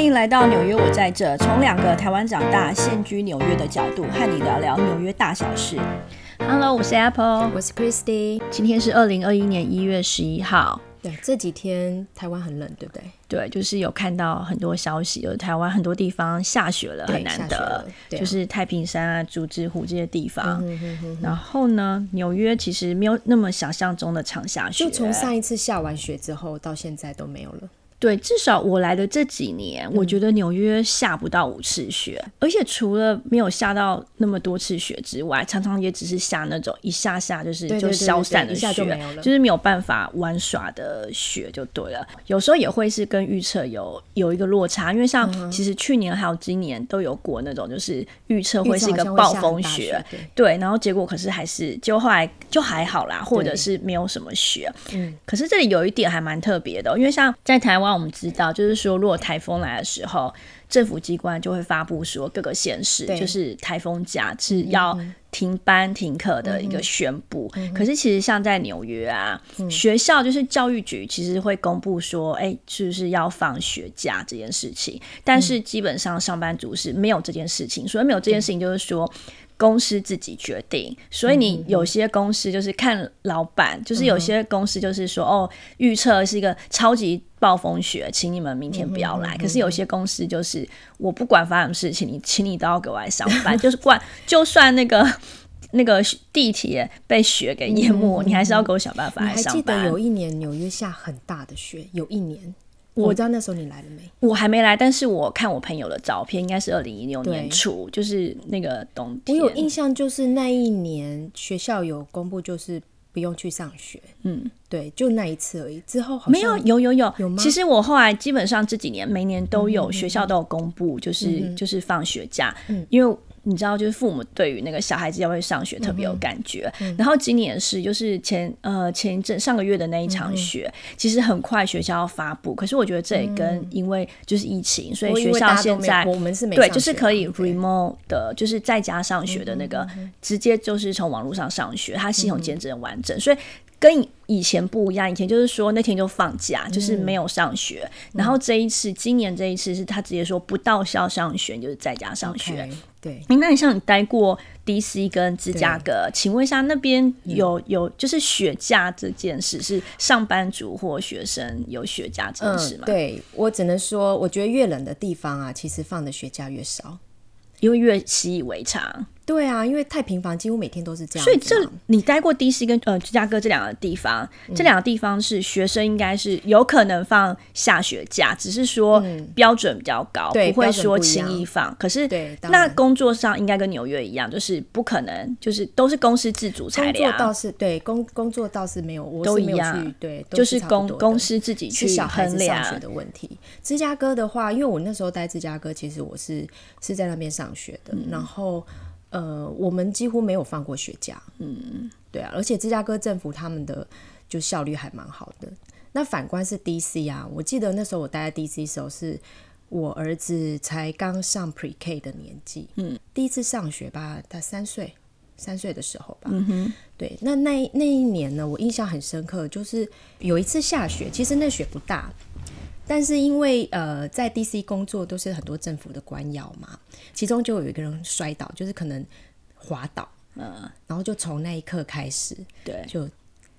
欢迎来到纽约，我在这。从两个台湾长大、现居纽约的角度，和你聊聊纽约大小事。Hello，我是 Apple，我是 Christy。今天是二零二一年一月十一号。对，这几天台湾很冷，对不对？对，就是有看到很多消息，有台湾很多地方下雪了，很难得。就是太平山啊、竹子湖这些地方。然后呢，纽约其实没有那么想象中的常下雪，就从上一次下完雪之后，到现在都没有了。对，至少我来的这几年，我觉得纽约下不到五次雪，而且除了没有下到那么多次雪之外，常常也只是下那种一下下就是就消散的雪，就是没有办法玩耍的雪就对了。有时候也会是跟预测有有一个落差，因为像其实去年还有今年都有过那种就是预测会是一个暴风雪，对，然后结果可是还是就后来就还好啦，或者是没有什么雪。嗯，可是这里有一点还蛮特别的，因为像在台湾。我们知道，就是说，如果台风来的时候，政府机关就会发布说，各个县市就是台风假是要停班停课的一个宣布。可是，其实像在纽约啊，学校就是教育局其实会公布说，哎，是不是要放学假这件事情？但是基本上上班族是没有这件事情，所以没有这件事情，就是说。公司自己决定，所以你有些公司就是看老板，就是有些公司就是说，哦，预测是一个超级暴风雪，请你们明天不要来。可是有些公司就是我不管发生什么事情，你请你都要给我来上班，就是管就算那个那个地铁被雪给淹没，你还是要给我想办法来上班。记得有一年纽约下很大的雪，有一年。我知道那时候你来了没？我还没来，但是我看我朋友的照片，应该是二零一六年初，就是那个冬天。我有印象，就是那一年学校有公布，就是不用去上学。嗯，对，就那一次而已。之后没有，有有有有吗？其实我后来基本上这几年每年都有学校都有公布，就是就是放学假，因为。你知道，就是父母对于那个小孩子要不要上学特别有感觉。然后今年是，就是前呃前一阵上个月的那一场雪，其实很快学校要发布。可是我觉得这也跟因为就是疫情，所以学校现在我们是对，就是可以 remote 的，就是在家上学的那个，直接就是从网络上上学，它系统监制很完整，所以。跟以前不一样，以前就是说那天就放假，就是没有上学。然后这一次，今年这一次是他直接说不到校上学，就是在家上学。对，那你像你待过 D.C. 跟芝加哥，请问一下那边有有就是雪假这件事，是上班族或学生有雪假这件事吗？对我只能说，我觉得越冷的地方啊，其实放的雪假越少，因为越习以为常。对啊，因为太平房几乎每天都是这样。所以这你待过 D.C. 跟呃芝加哥这两个地方，这两个地方是学生应该是有可能放下学假，只是说标准比较高，不会说轻易放。可是那工作上应该跟纽约一样，就是不可能，就是都是公司自主裁量。工作倒是对工工作倒是没有，我都一样。对，就是公公司自己去衡量上学的问题。芝加哥的话，因为我那时候待芝加哥，其实我是是在那边上学的，然后。呃，我们几乎没有放过雪假，嗯，对啊，而且芝加哥政府他们的就效率还蛮好的。那反观是 DC 啊，我记得那时候我待在 DC 时候，是我儿子才刚上 Pre K 的年纪，嗯，第一次上学吧，他三岁，三岁的时候吧，嗯哼，对，那那那一年呢，我印象很深刻，就是有一次下雪，其实那雪不大。但是因为呃，在 DC 工作都是很多政府的官僚嘛，其中就有一个人摔倒，就是可能滑倒，嗯，然后就从那一刻开始，对，就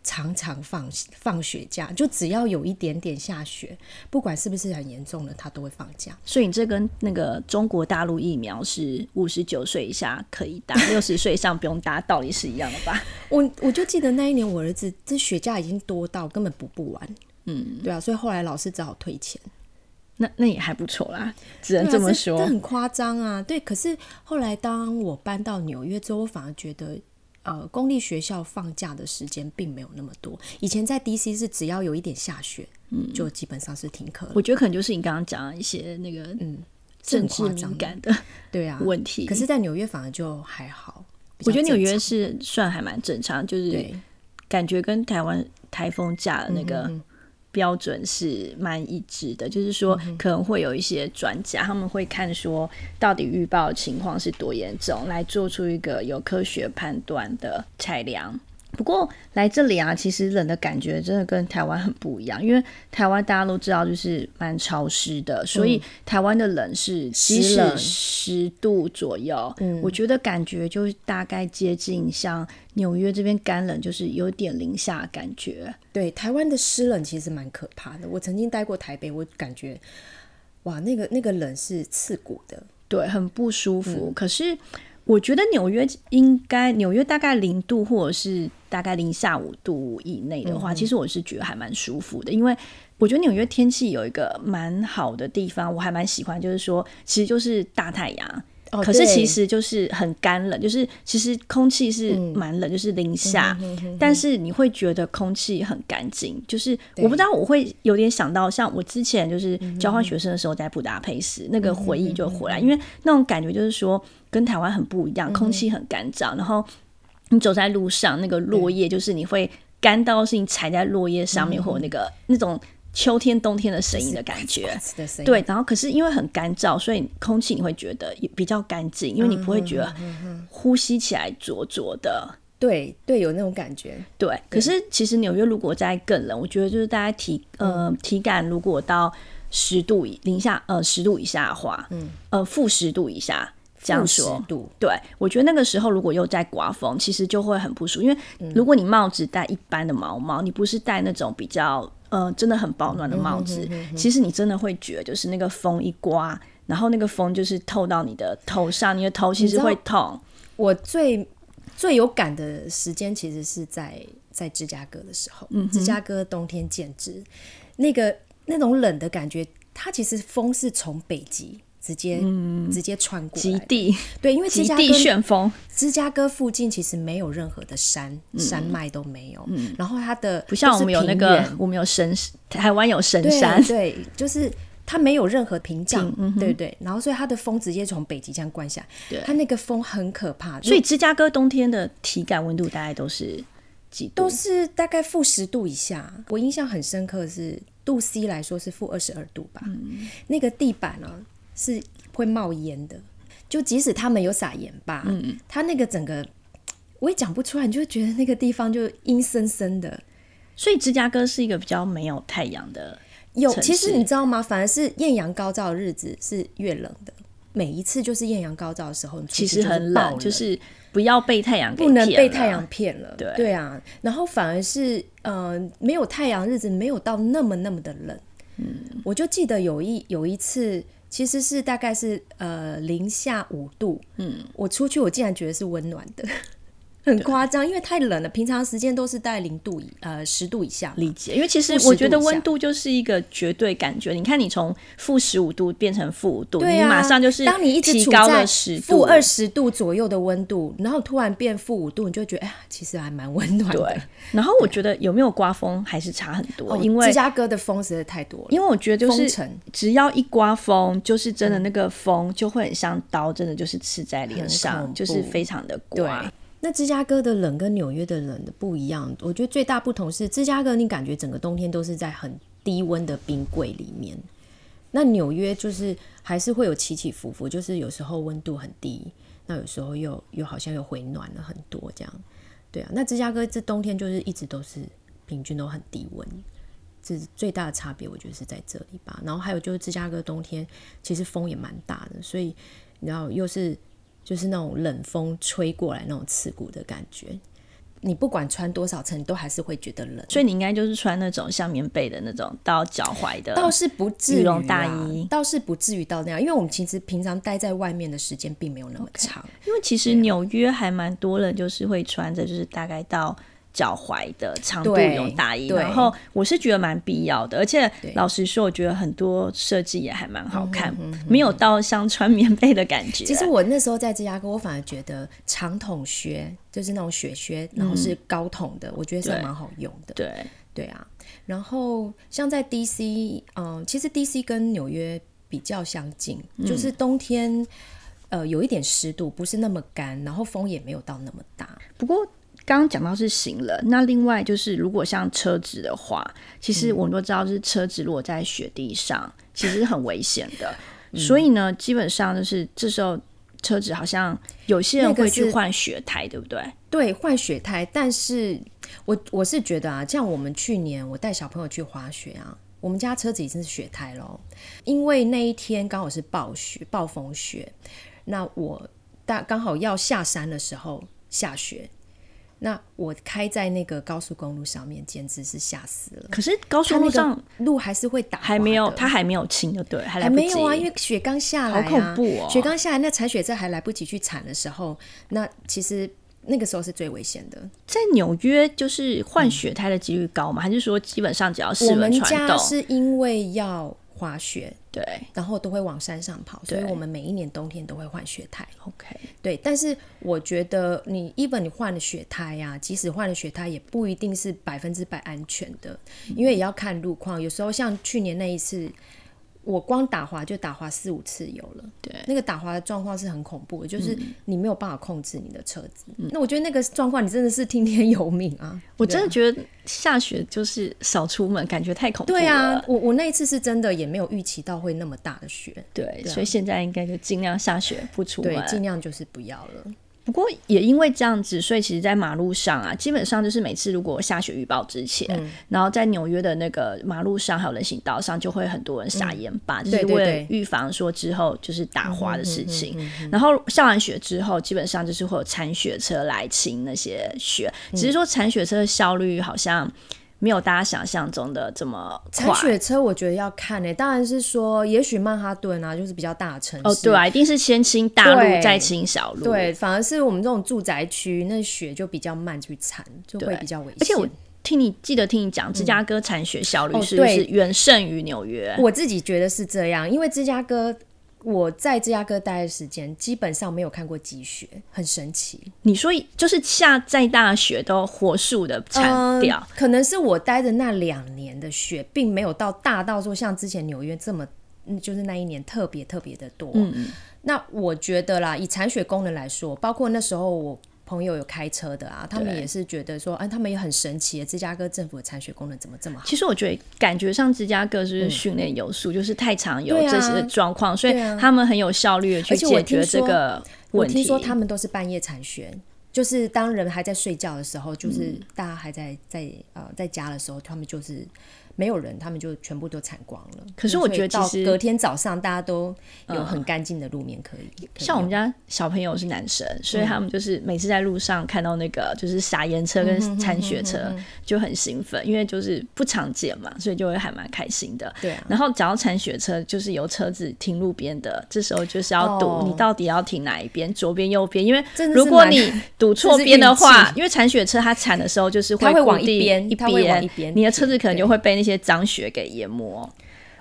常常放放雪假，就只要有一点点下雪，不管是不是很严重的，他都会放假。所以你这跟那个中国大陆疫苗是五十九岁以下可以打，六十岁以上不用打，道理是一样的吧？我我就记得那一年我儿子这雪假已经多到根本补不完。嗯，对啊，所以后来老师只好退钱，那那也还不错啦，只能这么说。这很夸张啊，对。可是后来当我搬到纽约之后，我反而觉得，呃，公立学校放假的时间并没有那么多。以前在 DC 是只要有一点下雪，嗯，就基本上是停课。我觉得可能就是你刚刚讲一些那个嗯政治敏感的 对啊问题。可是，在纽约反而就还好。我觉得纽约是算还蛮正常，就是感觉跟台湾台风假的那个。标准是蛮一致的，就是说可能会有一些专家，他们会看说到底预报情况是多严重，来做出一个有科学判断的裁量。不过来这里啊，其实冷的感觉真的跟台湾很不一样，因为台湾大家都知道就是蛮潮湿的，所以台湾的冷是即使十度左右，嗯我觉得感觉就大概接近像纽约这边干冷，就是有点零下感觉。对，台湾的湿冷其实蛮可怕的。我曾经待过台北，我感觉哇，那个那个冷是刺骨的，对，很不舒服。可是。我觉得纽约应该，纽约大概零度或者是大概零下五度以内的话，其实我是觉得还蛮舒服的，因为我觉得纽约天气有一个蛮好的地方，我还蛮喜欢，就是说其实就是大太阳，可是其实就是很干冷，就是其实空气是蛮冷，就是零下，但是你会觉得空气很干净，就是我不知道我会有点想到，像我之前就是交换学生的时候在布达佩斯，那个回忆就回来，因为那种感觉就是说。跟台湾很不一样，空气很干燥，然后你走在路上，那个落叶就是你会干到是你踩在落叶上面，或那个那种秋天冬天的声音的感觉。对，然后可是因为很干燥，所以空气你会觉得也比较干净，因为你不会觉得呼吸起来灼灼的。对对，有那种感觉。对，可是其实纽约如果再更冷，我觉得就是大家体呃体感如果到十度以零下呃十度以下的话，嗯呃负十度以下。这样说，对，我觉得那个时候如果又在刮风，其实就会很不舒服。因为如果你帽子戴一般的毛毛，你不是戴那种比较呃真的很保暖的帽子，其实你真的会觉得就是那个风一刮，然后那个风就是透到你的头上，你的头其实会痛。我最最有感的时间其实是在在芝加哥的时候，嗯芝加哥冬天简直那个那种冷的感觉，它其实风是从北极。直接直接穿过极地，对，因为极地旋风，芝加哥附近其实没有任何的山山脉都没有，嗯。然后它的不像我们有那个，我们有神台湾有神山，对，就是它没有任何屏障，对对，然后所以它的风直接从北极这样灌下，它那个风很可怕，所以芝加哥冬天的体感温度大概都是几度？都是大概负十度以下。我印象很深刻是度 C 来说是负二十二度吧，那个地板呢？是会冒烟的，就即使他们有撒盐吧，嗯，它那个整个我也讲不出来，你就觉得那个地方就阴森森的。所以芝加哥是一个比较没有太阳的。有，其实你知道吗？反而是艳阳高照的日子是越冷的。每一次就是艳阳高照的时候，其实很冷，就是不要被太阳不能被太阳骗了。对对啊，然后反而是呃没有太阳日子没有到那么那么的冷。嗯，我就记得有一有一次。其实是大概是呃零下五度，嗯，我出去我竟然觉得是温暖的。很夸张，因为太冷了。平常时间都是在零度以呃十度以下。理解，因为其实我觉得温度就是一个绝对感觉。你看，你从负十五度变成负五度，你马上就是当你一直处在负二十度左右的温度，然后突然变负五度，你就觉得哎呀，其实还蛮温暖的。然后我觉得有没有刮风还是差很多，因为芝加哥的风实在太多了。因为我觉得就是只要一刮风，就是真的那个风就会很像刀，真的就是刺在脸上，就是非常的刮。那芝加哥的冷跟纽约的冷的不一样，我觉得最大不同是芝加哥，你感觉整个冬天都是在很低温的冰柜里面。那纽约就是还是会有起起伏伏，就是有时候温度很低，那有时候又又好像又回暖了很多这样。对啊，那芝加哥这冬天就是一直都是平均都很低温，这是最大的差别，我觉得是在这里吧。然后还有就是芝加哥冬天其实风也蛮大的，所以然后又是。就是那种冷风吹过来那种刺骨的感觉，你不管穿多少层，你都还是会觉得冷。所以你应该就是穿那种像棉被的那种到脚踝的，倒是不至于大衣，倒是不至于到那样。因为我们其实平常待在外面的时间并没有那么长。因为其实纽约还蛮多人就是会穿着，就是大概到。脚踝的长度羽绒大衣，然后我是觉得蛮必要的，而且老实说，我觉得很多设计也还蛮好看，没有到像穿棉被的感觉。其实我那时候在芝加哥，我反而觉得长筒靴就是那种雪靴，然后是高筒的，我觉得是蛮好用的。对。对啊，然后像在 DC，嗯，其实 DC 跟纽约比较相近，就是冬天呃有一点湿度，不是那么干，然后风也没有到那么大，不过。刚刚讲到是行人，那另外就是如果像车子的话，其实我们都知道，就是车子如果在雪地上，其实是很危险的。所以呢，基本上就是这时候车子好像有些人会去换雪胎，对不对？对，换雪胎。但是我我是觉得啊，像我们去年我带小朋友去滑雪啊，我们家车子已经是雪胎喽，因为那一天刚好是暴雪、暴风雪，那我大刚好要下山的时候下雪。那我开在那个高速公路上面，简直是吓死了。可是高速路上路还是会打，还没有，它还没有清的，对，还没有啊，因为雪刚下来，好恐怖哦！雪刚下来，那铲雪车还来不及去铲的时候，那其实那个时候是最危险的。在纽约，就是换雪胎的几率高吗？还是说基本上只要我们家是因为要。滑雪对，然后都会往山上跑，所以我们每一年冬天都会换雪胎。OK，对，但是我觉得你，even 你换了雪胎呀，即使换了雪胎，也不一定是百分之百安全的，因为也要看路况。有时候像去年那一次。我光打滑就打滑四五次有了，对，那个打滑的状况是很恐怖的，就是你没有办法控制你的车子。那我觉得那个状况你真的是听天由命啊！我真的觉得下雪就是少出门，感觉太恐怖了。对啊，我我那一次是真的也没有预期到会那么大的雪，对，所以现在应该就尽量下雪不出门，尽量就是不要了。不过也因为这样子，所以其实，在马路上啊，基本上就是每次如果下雪预报之前，然后在纽约的那个马路上还有人行道上，就会很多人撒盐巴，就是为了预防说之后就是打滑的事情。然后下完雪之后，基本上就是会有铲雪车来清那些雪，只是说铲雪车的效率好像。没有大家想象中的这么踩雪车，我觉得要看诶。当然是说，也许曼哈顿啊，就是比较大的城市哦，对啊，一定是先清大路再清小路。对，反而是我们这种住宅区，那雪就比较慢去铲，就会比较危险。而且我听你记得听你讲，芝加哥铲雪效率是不是远胜于纽约？我自己觉得是这样，因为芝加哥。我在芝加哥待的时间，基本上没有看过积雪，很神奇。你说就是下再大雪都火速的铲掉，可能是我待的那两年的雪，并没有到大到说像之前纽约这么，就是那一年特别特别的多。嗯那我觉得啦，以铲雪功能来说，包括那时候我。朋友有开车的啊，他们也是觉得说，哎，他们也很神奇，芝加哥政府的铲雪功能怎么这么好？其实我觉得感觉上芝加哥是训练有素，就是太常有这些状况，所以他们很有效率的去解决这个问题。我听说他们都是半夜铲雪，就是当人还在睡觉的时候，就是大家还在在呃在家的时候，他们就是。没有人，他们就全部都铲光了。可是我觉得，其实隔天早上大家都有很干净的路面可以。像我们家小朋友是男生，所以他们就是每次在路上看到那个就是撒盐车跟铲雪车就很兴奋，因为就是不常见嘛，所以就会还蛮开心的。对。然后讲到铲雪车，就是有车子停路边的，这时候就是要赌你到底要停哪一边，左边右边，因为如果你赌错边的话，因为铲雪车它铲的时候就是会往一边一边，你的车子可能就会被那些脏雪给淹没，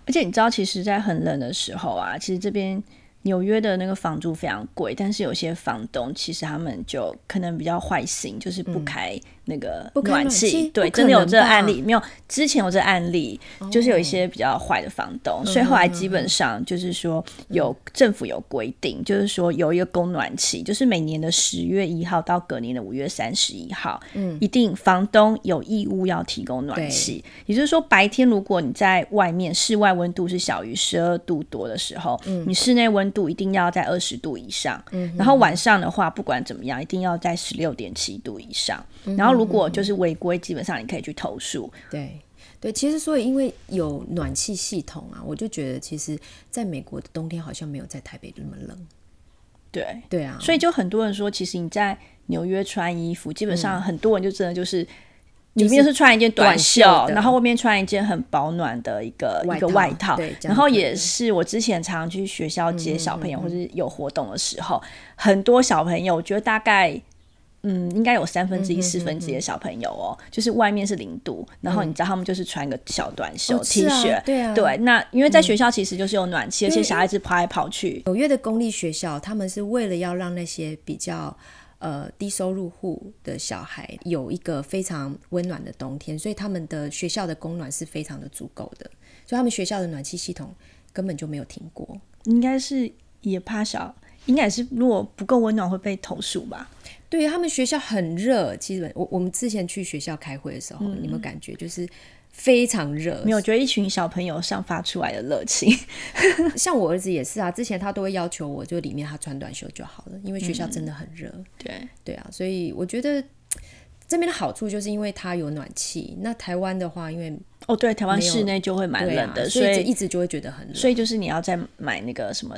而且你知道，其实，在很冷的时候啊，其实这边。纽约的那个房租非常贵，但是有些房东其实他们就可能比较坏心，就是不开那个暖气。对，真的有这个案例，没有之前有这个案例，就是有一些比较坏的房东，所以后来基本上就是说有政府有规定，就是说有一个供暖期，就是每年的十月一号到隔年的五月三十一号，嗯，一定房东有义务要提供暖气。也就是说，白天如果你在外面室外温度是小于十二度多的时候，嗯，你室内温度一定要在二十度以上，嗯然后晚上的话，不管怎么样，一定要在十六点七度以上。然后如果就是违规，基本上你可以去投诉。对对，其实所以因为有暖气系统啊，我就觉得其实在美国的冬天好像没有在台北那么冷。对对啊，所以就很多人说，其实你在纽约穿衣服，基本上很多人就真的就是。里面是穿一件短袖，然后外面穿一件很保暖的一个一个外套，然后也是我之前常常去学校接小朋友或者有活动的时候，很多小朋友，我觉得大概嗯应该有三分之一四分之一的小朋友哦，就是外面是零度，然后你知道他们就是穿个小短袖 T 恤，对啊，对，那因为在学校其实就是有暖气，而且小孩子跑来跑去。纽约的公立学校，他们是为了要让那些比较。呃，低收入户的小孩有一个非常温暖的冬天，所以他们的学校的供暖是非常的足够的，所以他们学校的暖气系统根本就没有停过。应该是也怕小，应该是如果不够温暖会被投诉吧？对他们学校很热，其实我我们之前去学校开会的时候，你有没有感觉就是？非常热。没有，觉得一群小朋友散发出来的热情。像我儿子也是啊，之前他都会要求我，就里面他穿短袖就好了，因为学校真的很热。对对啊，所以我觉得这边的好处就是因为它有暖气。那台湾的话，因为哦对，台湾室内就会蛮冷的，所以一直就会觉得很冷。所以就是你要再买那个什么，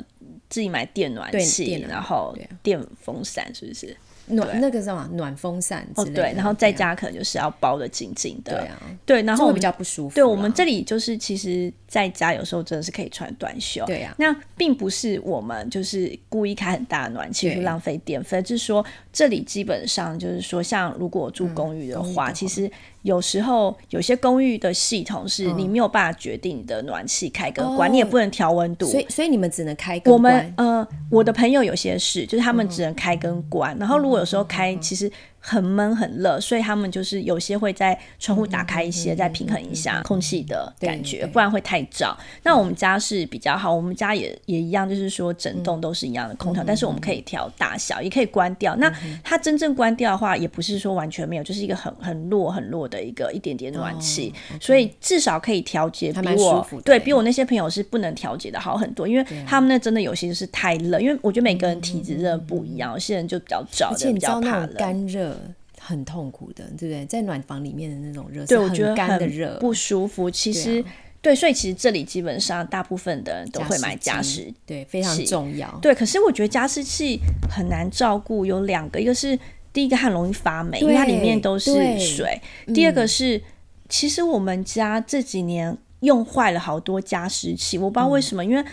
自己买电暖气，然后电风扇，是不是？暖那个什么暖风扇之类的，对，然后在家可能就是要包的紧紧的，对啊，对，然后比较不舒服。对我们这里就是其实在家有时候真的是可以穿短袖，对呀。那并不是我们就是故意开很大的暖气去浪费电费，就是说这里基本上就是说，像如果住公寓的话，其实。有时候有些公寓的系统是你没有办法决定你的暖气开跟关，你也不能调温度，所以所以你们只能开。我们呃，我的朋友有些是，就是他们只能开跟关，然后如果有时候开，其实。很闷很热，所以他们就是有些会在窗户打开一些，再平衡一下空气的感觉，不然会太燥。那我们家是比较好，我们家也也一样，就是说整栋都是一样的空调，但是我们可以调大小，也可以关掉。那它真正关掉的话，也不是说完全没有，就是一个很很弱很弱的一个一点点暖气，所以至少可以调节。比我对比我那些朋友是不能调节的好很多，因为他们那真的有些就是太热，因为我觉得每个人体质真的不一样，有些人就比较燥，的比较怕干热。很痛苦的，对不对？在暖房里面的那种热，对我觉得干的热不舒服。其实，对，所以其实这里基本上大部分的人都会买加湿，对，非常重要。对，可是我觉得加湿器很难照顾，有两个，一个是第一个很容易发霉，因为它里面都是水；第二个是，其实我们家这几年用坏了好多加湿器，我不知道为什么，因为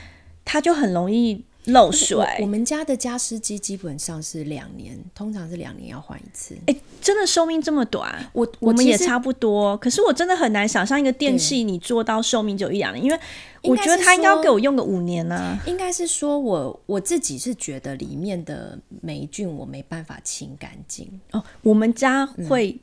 它就很容易。漏水。我们家的加湿机基本上是两年，通常是两年要换一次。哎，真的寿命这么短？我我们也差不多。可是我真的很难想象一个电器你做到寿命就一两年，因为我觉得它应该要给我用个五年呢。应该是说我我自己是觉得里面的霉菌我没办法清干净哦。我们家会。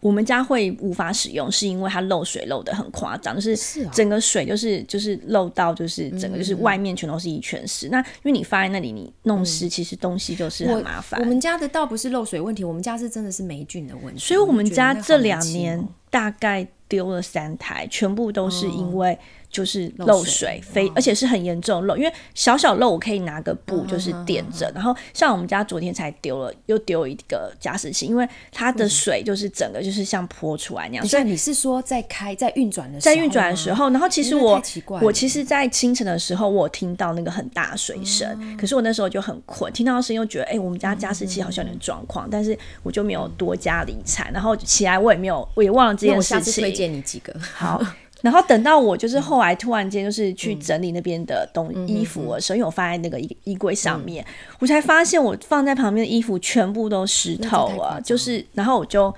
我们家会无法使用，是因为它漏水漏的很夸张，就是整个水就是就是漏到就是整个就是外面全都是一圈湿。那因为你放在那里，你弄湿，其实东西就是很麻烦。我们家的倒不是漏水问题，我们家是真的是霉菌的问题。所以我们家这两年大概丢了三台，全部都是因为。就是漏水，非而且是很严重漏，因为小小漏我可以拿个布就是垫着，然后像我们家昨天才丢了，又丢一个加湿器，因为它的水就是整个就是像泼出来那样。所以你是说在开在运转的在运转的时候，然后其实我我其实，在清晨的时候我听到那个很大水声，可是我那时候就很困，听到声音又觉得哎，我们家加湿器好像有点状况，但是我就没有多加理睬，然后起来我也没有，我也忘了这件事情。推荐你几个好。然后等到我就是后来突然间就是去整理那边的东衣服的时候，因为我放在那个衣衣柜上面，我才发现我放在旁边的衣服全部都湿透了。就是，然后我就，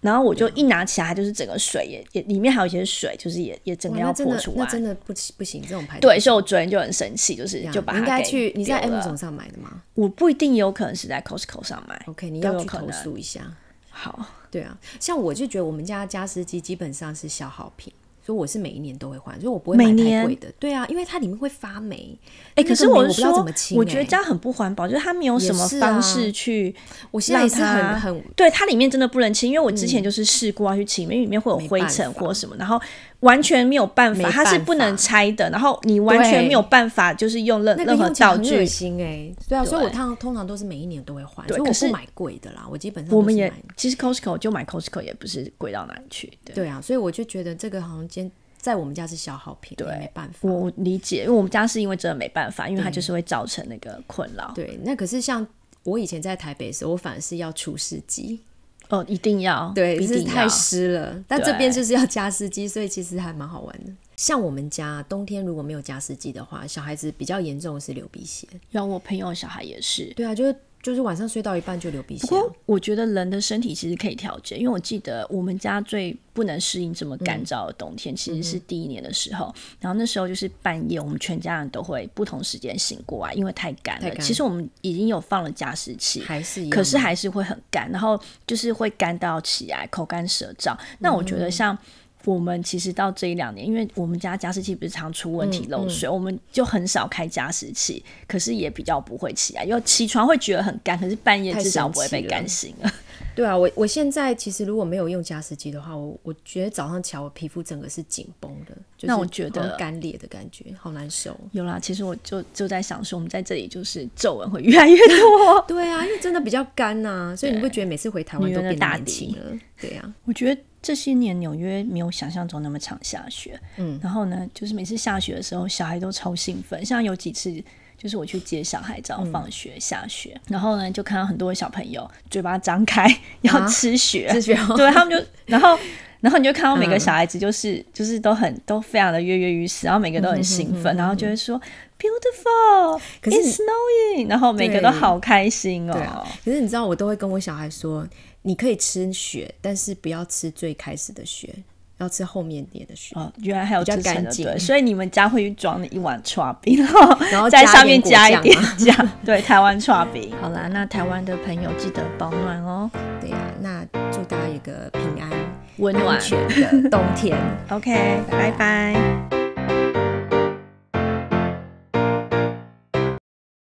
然后我就一拿起来，就是整个水也也里面还有一些水，就是也也整个要泼出来。那真的不不行，这种牌对，所以我昨天就很生气，就是就把它应该去你在 M 总上买的吗？我不一定有可能是在 Costco 上买。OK，你要去投诉一下。好，对啊，像我就觉得我们家加湿机基本上是消耗品。所以我是每一年都会换，所以我不会买太贵的。对啊，因为它里面会发霉。哎，可是我是说，我觉得这样很不环保，就是它没有什么方式去。我现在也是很很对它里面真的不能清，因为我之前就是试过要去清，因为里面会有灰尘或什么，然后完全没有办法，它是不能拆的，然后你完全没有办法，就是用任任何道具。心哎，对啊，所以我通通常都是每一年都会换，所以我不买贵的啦。我基本上我们也其实 Costco 就买 Costco 也不是贵到哪里去。对啊，所以我就觉得这个好像今。在我们家是消耗品，对，没办法。我理解，因为我们家是因为真的没办法，因为它就是会造成那个困扰。对，那可是像我以前在台北时，我反而是要除湿机。哦，一定要，对，是太湿了。但这边就是要加湿机，所以其实还蛮好玩的。像我们家冬天如果没有加湿机的话，小孩子比较严重的是流鼻血。然后我朋友小孩也是。对啊，就是。就是晚上睡到一半就流鼻血。不过我觉得人的身体其实可以调节，因为我记得我们家最不能适应这么干燥的冬天，其实是第一年的时候。然后那时候就是半夜，我们全家人都会不同时间醒过来，因为太干了。其实我们已经有放了加湿器，还是可是还是会很干，然后就是会干到起来，口干舌燥。那我觉得像。我们其实到这一两年，因为我们家加湿器不是常出问题漏水，我们就很少开加湿器，可是也比较不会起来，因为起床会觉得很干，可是半夜至少不会被干醒了。对啊，我我现在其实如果没有用加湿机的话，我我觉得早上起来我皮肤整个是紧绷的，就是那我觉得好干裂的感觉，好难受。有啦，其实我就就在想说，我们在这里就是皱纹会越来越多。对啊，因为真的比较干呐、所以你不觉得每次回台湾都变年大了？对啊，我觉得这些年纽约没有想象中那么常下雪，嗯，然后呢，就是每次下雪的时候，小孩都超兴奋。像有几次，就是我去接小孩只要放学下雪，然后呢，就看到很多小朋友嘴巴张开 要吃雪，吃雪对他们就，然后。然后你就看到每个小孩子就是、就是都很都非常的跃跃欲试，然后每个都很兴奋，然后就会说 beautiful，可是 it's snowing，然后每个都好开心哦。对啊。可是你知道，我都会跟我小孩说，你可以吃雪，但是不要吃最开始的雪，要吃后面点的雪。哦，原来还有比较这干净对，所以你们家会去装一碗刨冰，然后然后在上面加一点酱 对，台湾 刨冰。好啦，那台湾的朋友记得保暖哦，对呀、那祝大家有个平安、温暖的冬天。OK，拜拜。